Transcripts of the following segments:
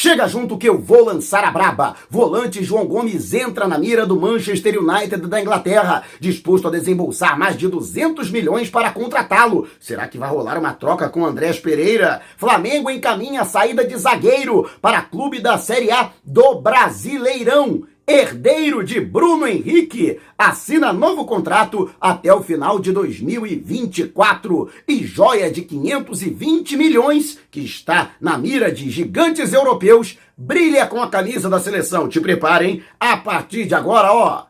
Chega junto que eu vou lançar a braba. Volante João Gomes entra na mira do Manchester United da Inglaterra, disposto a desembolsar mais de 200 milhões para contratá-lo. Será que vai rolar uma troca com Andrés Pereira? Flamengo encaminha a saída de zagueiro para clube da Série A do Brasileirão herdeiro de Bruno Henrique, assina novo contrato até o final de 2024 e joia de 520 milhões, que está na mira de gigantes europeus, brilha com a camisa da seleção. Te preparem, a partir de agora, ó.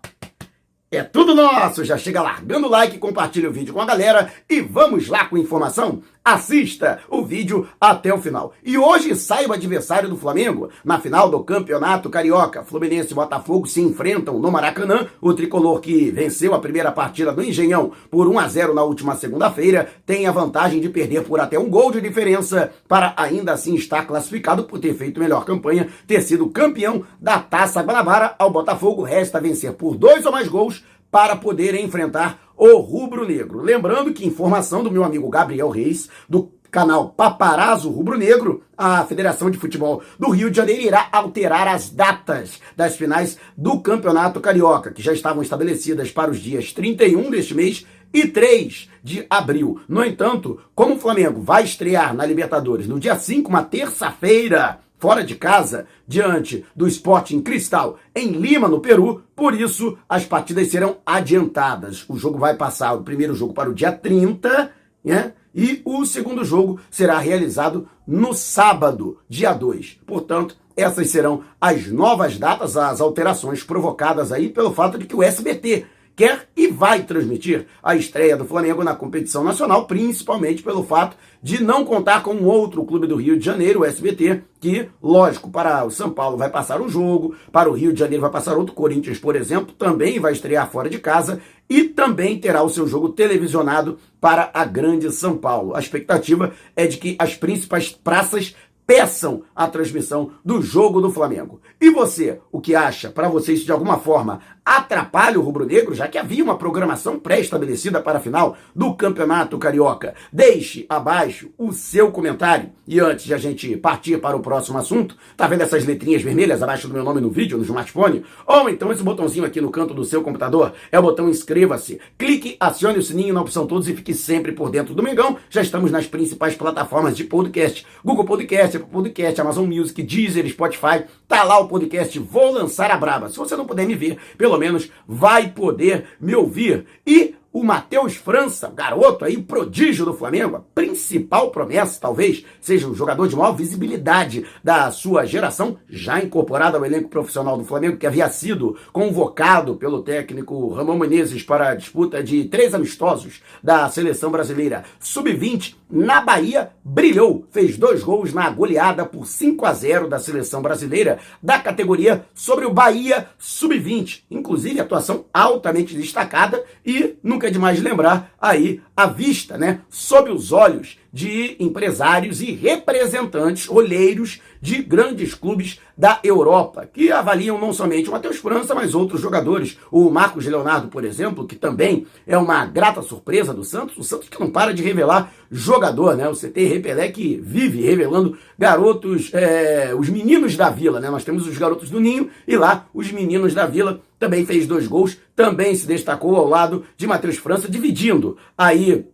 É tudo nosso! Já chega largando o like, compartilha o vídeo com a galera e vamos lá com informação? Assista o vídeo até o final. E hoje sai o adversário do Flamengo. Na final do Campeonato Carioca, Fluminense e Botafogo se enfrentam no Maracanã. O tricolor que venceu a primeira partida do Engenhão por 1 a 0 na última segunda-feira tem a vantagem de perder por até um gol de diferença para ainda assim estar classificado por ter feito melhor campanha, ter sido campeão da Taça Guanabara. Ao Botafogo resta vencer por dois ou mais gols para poder enfrentar o Rubro Negro. Lembrando que informação do meu amigo Gabriel Reis, do canal Paparazzo Rubro Negro, a Federação de Futebol do Rio de Janeiro irá alterar as datas das finais do Campeonato Carioca, que já estavam estabelecidas para os dias 31 deste mês e 3 de abril. No entanto, como o Flamengo vai estrear na Libertadores no dia 5, uma terça-feira, fora de casa, diante do Sporting Cristal em Lima, no Peru. Por isso, as partidas serão adiantadas. O jogo vai passar o primeiro jogo para o dia 30, né? E o segundo jogo será realizado no sábado, dia 2. Portanto, essas serão as novas datas, as alterações provocadas aí pelo fato de que o SBT quer e vai transmitir a estreia do Flamengo na competição nacional, principalmente pelo fato de não contar com outro clube do Rio de Janeiro, o SBT, que, lógico, para o São Paulo vai passar um jogo, para o Rio de Janeiro vai passar outro, Corinthians, por exemplo, também vai estrear fora de casa e também terá o seu jogo televisionado para a Grande São Paulo. A expectativa é de que as principais praças peçam a transmissão do jogo do Flamengo. E você, o que acha? Para você isso de alguma forma atrapalha o rubro-negro, já que havia uma programação pré-estabelecida para a final do Campeonato Carioca? Deixe abaixo o seu comentário. E antes de a gente partir para o próximo assunto, tá vendo essas letrinhas vermelhas abaixo do meu nome no vídeo, no smartphone? Ou então esse botãozinho aqui no canto do seu computador é o botão inscreva-se. Clique, acione o sininho na opção todos e fique sempre por dentro do Mengão. Já estamos nas principais plataformas de podcast: Google Podcast, Apple Podcast, Amazon Music, Deezer, Spotify. Tá lá o podcast Vou Lançar a Braba. Se você não puder me ver, pelo menos vai poder me ouvir. E o Matheus França, garoto aí, prodígio do Flamengo, a principal promessa, talvez, seja o jogador de maior visibilidade da sua geração, já incorporado ao elenco profissional do Flamengo, que havia sido convocado pelo técnico Ramon Menezes para a disputa de três amistosos da seleção brasileira sub-20 na Bahia, brilhou, fez dois gols na goleada por 5 a 0 da seleção brasileira da categoria sobre o Bahia sub-20, inclusive atuação altamente destacada e nunca é demais lembrar aí a vista, né, sob os olhos de empresários e representantes, olheiros de grandes clubes da Europa, que avaliam não somente o Matheus França, mas outros jogadores. O Marcos Leonardo, por exemplo, que também é uma grata surpresa do Santos, o Santos que não para de revelar jogador, né? O CT Repelé que vive revelando garotos, é, os meninos da vila, né? Nós temos os garotos do Ninho e lá os meninos da vila também fez dois gols, também se destacou ao lado de Matheus França, dividindo aí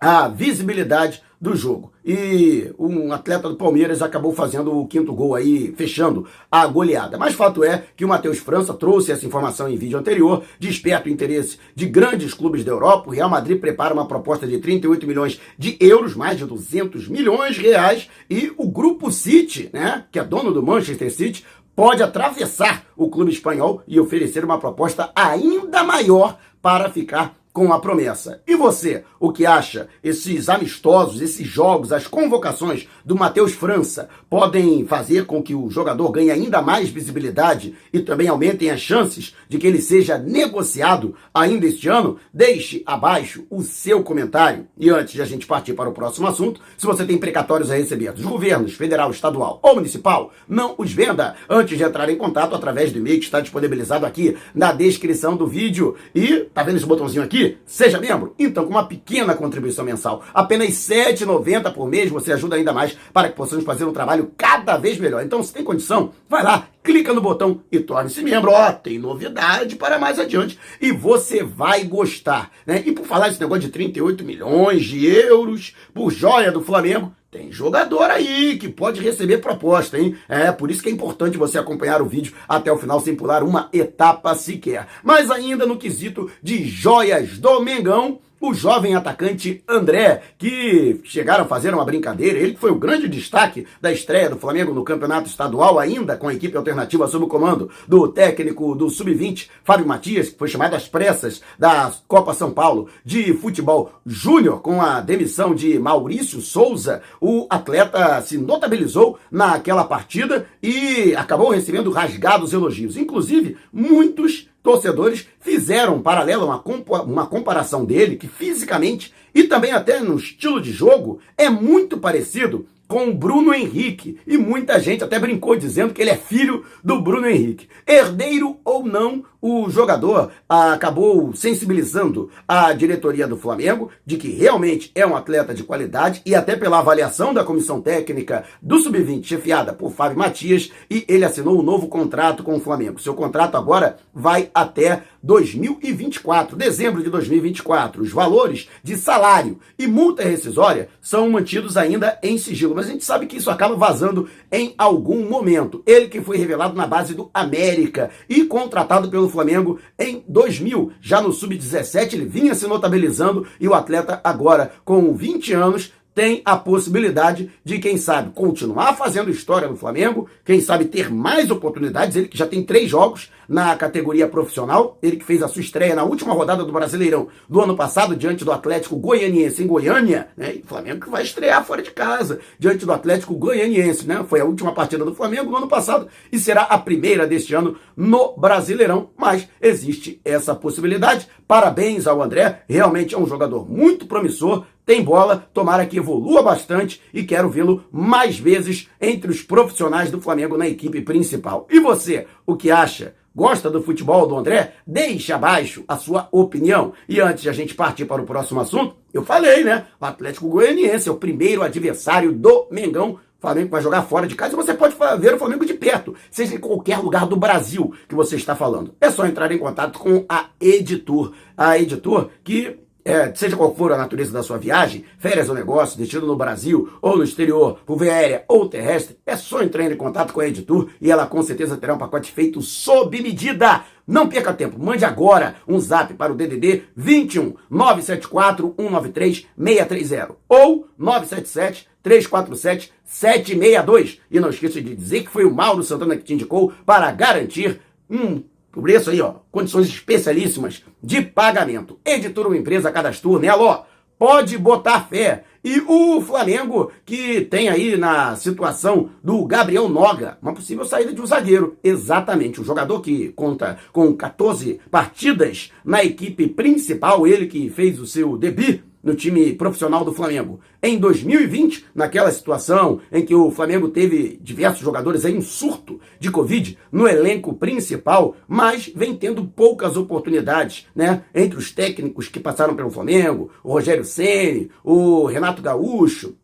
a visibilidade do jogo. E um atleta do Palmeiras acabou fazendo o quinto gol aí, fechando a goleada. Mas fato é que o Matheus França trouxe essa informação em vídeo anterior, desperta o interesse de grandes clubes da Europa. O Real Madrid prepara uma proposta de 38 milhões de euros, mais de 200 milhões de reais, e o Grupo City, né, que é dono do Manchester City, pode atravessar o clube espanhol e oferecer uma proposta ainda maior para ficar com a promessa. E você, o que acha? Esses amistosos, esses jogos, as convocações do Matheus França podem fazer com que o jogador ganhe ainda mais visibilidade e também aumentem as chances de que ele seja negociado ainda este ano? Deixe abaixo o seu comentário. E antes de a gente partir para o próximo assunto, se você tem precatórios a receber dos governos federal, estadual ou municipal, não os venda antes de entrar em contato através do e-mail que está disponibilizado aqui na descrição do vídeo. E tá vendo esse botãozinho aqui? Seja membro? Então, com uma pequena contribuição mensal, apenas R$ 7,90 por mês, você ajuda ainda mais para que possamos fazer um trabalho cada vez melhor. Então, se tem condição, vai lá, clica no botão e torne-se membro. Ó, tem novidade para mais adiante e você vai gostar, né? E por falar esse negócio de 38 milhões de euros por joia do Flamengo, tem jogador aí que pode receber proposta, hein? É, por isso que é importante você acompanhar o vídeo até o final sem pular uma etapa sequer. Mas ainda no quesito de joias do Mengão, o jovem atacante André, que chegaram a fazer uma brincadeira, ele foi o grande destaque da estreia do Flamengo no campeonato estadual, ainda com a equipe alternativa sob o comando do técnico do Sub-20, Fábio Matias, que foi chamado às pressas da Copa São Paulo de futebol júnior, com a demissão de Maurício Souza. O atleta se notabilizou naquela partida e acabou recebendo rasgados elogios. Inclusive, muitos torcedores fizeram um paralelo, uma, uma comparação dele, que fisicamente e também até no estilo de jogo é muito parecido com o Bruno Henrique. E muita gente até brincou dizendo que ele é filho do Bruno Henrique. Herdeiro ou não, o jogador acabou sensibilizando a diretoria do Flamengo de que realmente é um atleta de qualidade e até pela avaliação da comissão técnica do Sub-20, chefiada por Fábio Matias, e ele assinou um novo contrato com o Flamengo. Seu contrato agora vai até 2024, dezembro de 2024. Os valores de salário e multa rescisória são mantidos ainda em sigilo, mas a gente sabe que isso acaba vazando em algum momento. Ele que foi revelado na base do América e contratado pelo Flamengo em 2000, já no sub-17 ele vinha se notabilizando e o atleta agora com 20 anos tem a possibilidade de, quem sabe, continuar fazendo história no Flamengo, quem sabe ter mais oportunidades. Ele que já tem três jogos na categoria profissional, ele que fez a sua estreia na última rodada do Brasileirão do ano passado, diante do Atlético Goianiense em Goiânia, né? E Flamengo que vai estrear fora de casa, diante do Atlético Goianiense, né? Foi a última partida do Flamengo no ano passado e será a primeira deste ano no Brasileirão, mas existe essa possibilidade. Parabéns ao André, realmente é um jogador muito promissor tem bola, tomara que evolua bastante e quero vê-lo mais vezes entre os profissionais do Flamengo na equipe principal. E você, o que acha? Gosta do futebol do André? Deixe abaixo a sua opinião. E antes de a gente partir para o próximo assunto, eu falei, né? O Atlético Goianiense é o primeiro adversário do Mengão o Flamengo vai jogar fora de casa você pode ver o Flamengo de perto, seja em qualquer lugar do Brasil que você está falando. É só entrar em contato com a Editor. A Editor que é, seja qual for a natureza da sua viagem, férias ou negócio, destino no Brasil ou no exterior, por via aérea ou terrestre, é só entrar em contato com a Editur e ela com certeza terá um pacote feito sob medida. Não perca tempo, mande agora um zap para o DDD 21 974 193 630 ou 977 347 762. E não esqueça de dizer que foi o Mauro Santana que te indicou para garantir um o preço aí, ó, condições especialíssimas de pagamento. Editora uma empresa cadastro nela, ó, pode botar fé. E o Flamengo, que tem aí na situação do Gabriel Noga, uma possível saída de um zagueiro. Exatamente, o jogador que conta com 14 partidas na equipe principal, ele que fez o seu debut no time profissional do Flamengo. Em 2020, naquela situação em que o Flamengo teve diversos jogadores em um surto de Covid no elenco principal, mas vem tendo poucas oportunidades, né? Entre os técnicos que passaram pelo Flamengo, o Rogério Ceni, o Renato Gaúcho,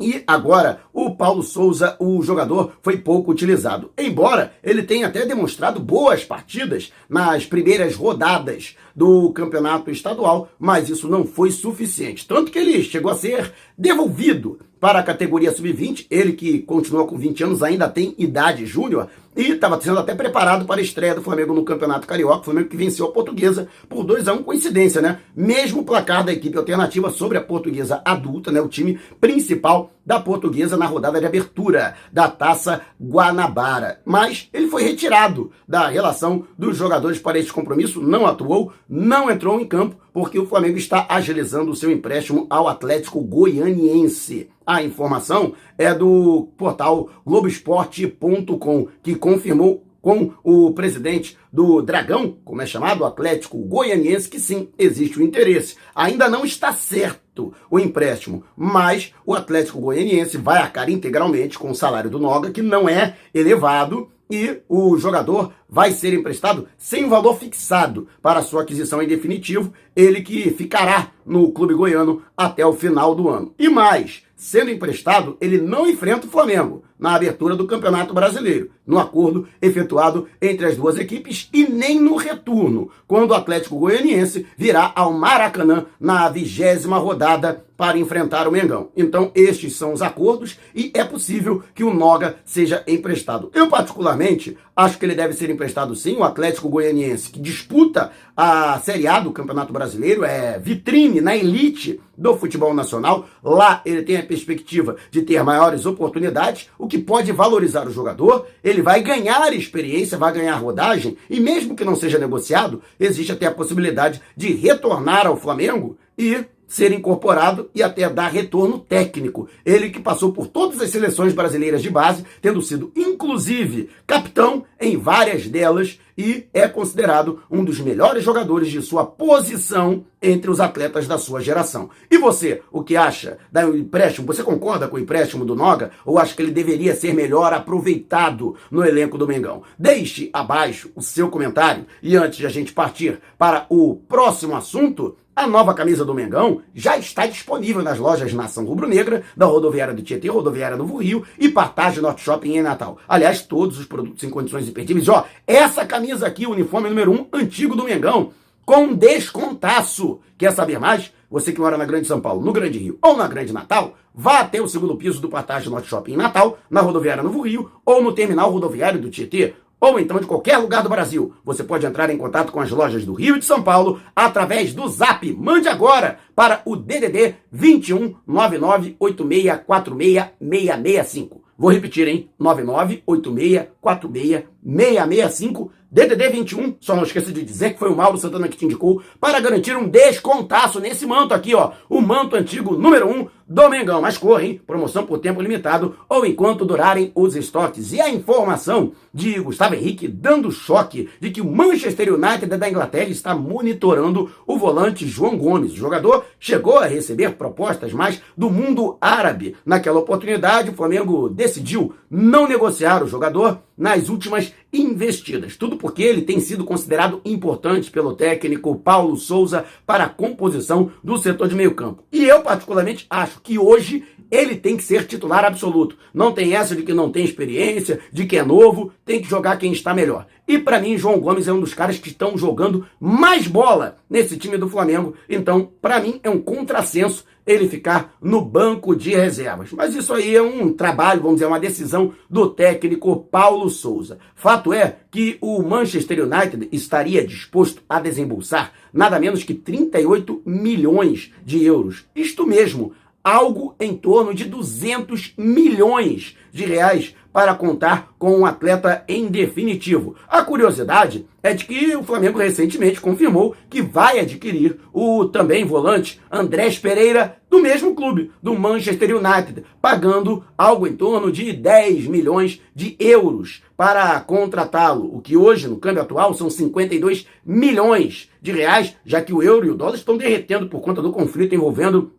e agora, o Paulo Souza, o jogador, foi pouco utilizado. Embora ele tenha até demonstrado boas partidas nas primeiras rodadas do campeonato estadual, mas isso não foi suficiente. Tanto que ele chegou a ser devolvido para a categoria sub-20. Ele que continua com 20 anos, ainda tem idade júnior e estava sendo até preparado para a estreia do Flamengo no Campeonato Carioca. O Flamengo que venceu a Portuguesa por 2 a 1 coincidência, né? Mesmo placar da equipe alternativa sobre a Portuguesa adulta, né? O time principal da Portuguesa na rodada de abertura da Taça Guanabara. Mas ele foi retirado da relação dos jogadores para este compromisso, não atuou, não entrou em campo, porque o Flamengo está agilizando o seu empréstimo ao Atlético Goianiense. A informação é do portal Globoesporte.com, que confirmou com o presidente do Dragão, como é chamado, Atlético Goianiense, que sim, existe o interesse. Ainda não está certo o empréstimo, mas o Atlético Goianiense vai arcar integralmente com o salário do Noga, que não é elevado, e o jogador vai ser emprestado sem valor fixado para sua aquisição em definitivo, ele que ficará no clube goiano até o final do ano. E mais, sendo emprestado, ele não enfrenta o Flamengo na abertura do Campeonato Brasileiro, no acordo efetuado entre as duas equipes e nem no retorno, quando o Atlético Goianiense virá ao Maracanã na vigésima rodada para enfrentar o Mengão. Então, estes são os acordos e é possível que o Noga seja emprestado. Eu, particularmente, acho que ele deve ser emprestado sim. O Atlético Goianiense, que disputa a Série A do Campeonato Brasileiro, é vitrine na elite do futebol nacional. Lá ele tem a perspectiva de ter maiores oportunidades, o que pode valorizar o jogador. Ele vai ganhar experiência, vai ganhar rodagem e, mesmo que não seja negociado, existe até a possibilidade de retornar ao Flamengo e ser incorporado e até dar retorno técnico. Ele que passou por todas as seleções brasileiras de base, tendo sido inclusive capitão em várias delas e é considerado um dos melhores jogadores de sua posição entre os atletas da sua geração. E você, o que acha do empréstimo? Você concorda com o empréstimo do Noga ou acha que ele deveria ser melhor aproveitado no elenco do Mengão? Deixe abaixo o seu comentário e antes de a gente partir para o próximo assunto, a nova camisa do Mengão já está disponível nas lojas Nação Rubro-Negra, da rodoviária do Tietê, rodoviária Novo Rio e Partage Norte Shopping em Natal. Aliás, todos os produtos em condições imperdíveis. Ó, essa camisa aqui, uniforme número 1, um, antigo do Mengão, com descontaço. Quer saber mais? Você que mora na Grande São Paulo, no Grande Rio ou na Grande Natal, vá até o segundo piso do Partage Norte Shopping em Natal, na rodoviária Novo Rio ou no terminal rodoviário do Tietê ou então de qualquer lugar do Brasil. Você pode entrar em contato com as lojas do Rio e de São Paulo através do Zap. Mande agora para o DDD 21 9986466665. Vou repetir, hein? 9986466665 DDD 21, só não esqueça de dizer que foi o Mauro Santana que te indicou, para garantir um descontaço nesse manto aqui, ó. O manto antigo número 1 do Mengão. Mas corre, hein? Promoção por tempo limitado ou enquanto durarem os estoques. E a informação de Gustavo Henrique dando choque de que o Manchester United da Inglaterra está monitorando o volante João Gomes. O jogador chegou a receber propostas mais do mundo árabe. Naquela oportunidade, o Flamengo decidiu não negociar o jogador nas últimas investidas. Tudo porque ele tem sido considerado importante pelo técnico Paulo Souza para a composição do setor de meio campo. E eu, particularmente, acho que hoje ele tem que ser titular absoluto. Não tem essa de que não tem experiência, de que é novo, tem que jogar quem está melhor. E para mim, João Gomes é um dos caras que estão jogando mais bola nesse time do Flamengo. Então, para mim, é um contrassenso ele ficar no banco de reservas. Mas isso aí é um trabalho, vamos dizer, uma decisão do técnico Paulo Souza. Fato é que o Manchester United estaria disposto a desembolsar nada menos que 38 milhões de euros. Isto mesmo, algo em torno de 200 milhões de reais para contar com um atleta em definitivo. A curiosidade é de que o Flamengo recentemente confirmou que vai adquirir o também volante Andrés Pereira do mesmo clube, do Manchester United, pagando algo em torno de 10 milhões de euros para contratá-lo, o que hoje, no câmbio atual, são 52 milhões de reais, já que o euro e o dólar estão derretendo por conta do conflito envolvendo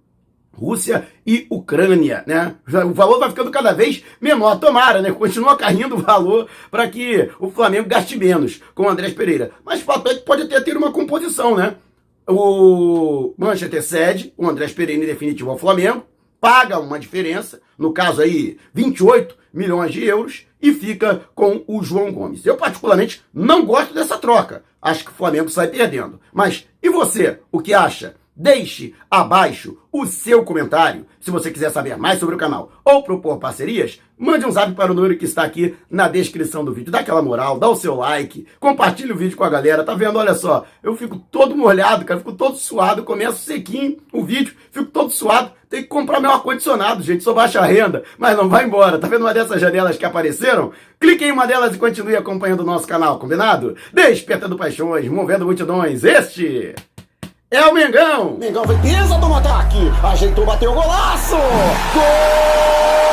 Rússia e Ucrânia, né? O valor vai ficando cada vez menor. Tomara, né? Continua caindo o valor para que o Flamengo gaste menos com o Andrés Pereira. Mas o fato é que pode até ter uma composição, né? O Manchester cede o Andrés Pereira em definitivo ao Flamengo, paga uma diferença, no caso aí 28 milhões de euros, e fica com o João Gomes. Eu particularmente não gosto dessa troca. Acho que o Flamengo sai perdendo. Mas e você, o que acha? Deixe abaixo o seu comentário. Se você quiser saber mais sobre o canal ou propor parcerias, mande um zap para o número que está aqui na descrição do vídeo. Dá aquela moral, dá o seu like, compartilhe o vídeo com a galera. Tá vendo? Olha só, eu fico todo molhado, cara, fico todo suado, começo sequinho o vídeo, fico todo suado. Tem que comprar meu ar-condicionado, gente, sou baixa renda, mas não vai embora. Tá vendo uma dessas janelas que apareceram? Clique em uma delas e continue acompanhando o nosso canal, combinado? Despertando paixões, movendo multidões. Este é o Mengão! Mengão foi pisa do ataque, ajeitou, bateu o golaço! Gol!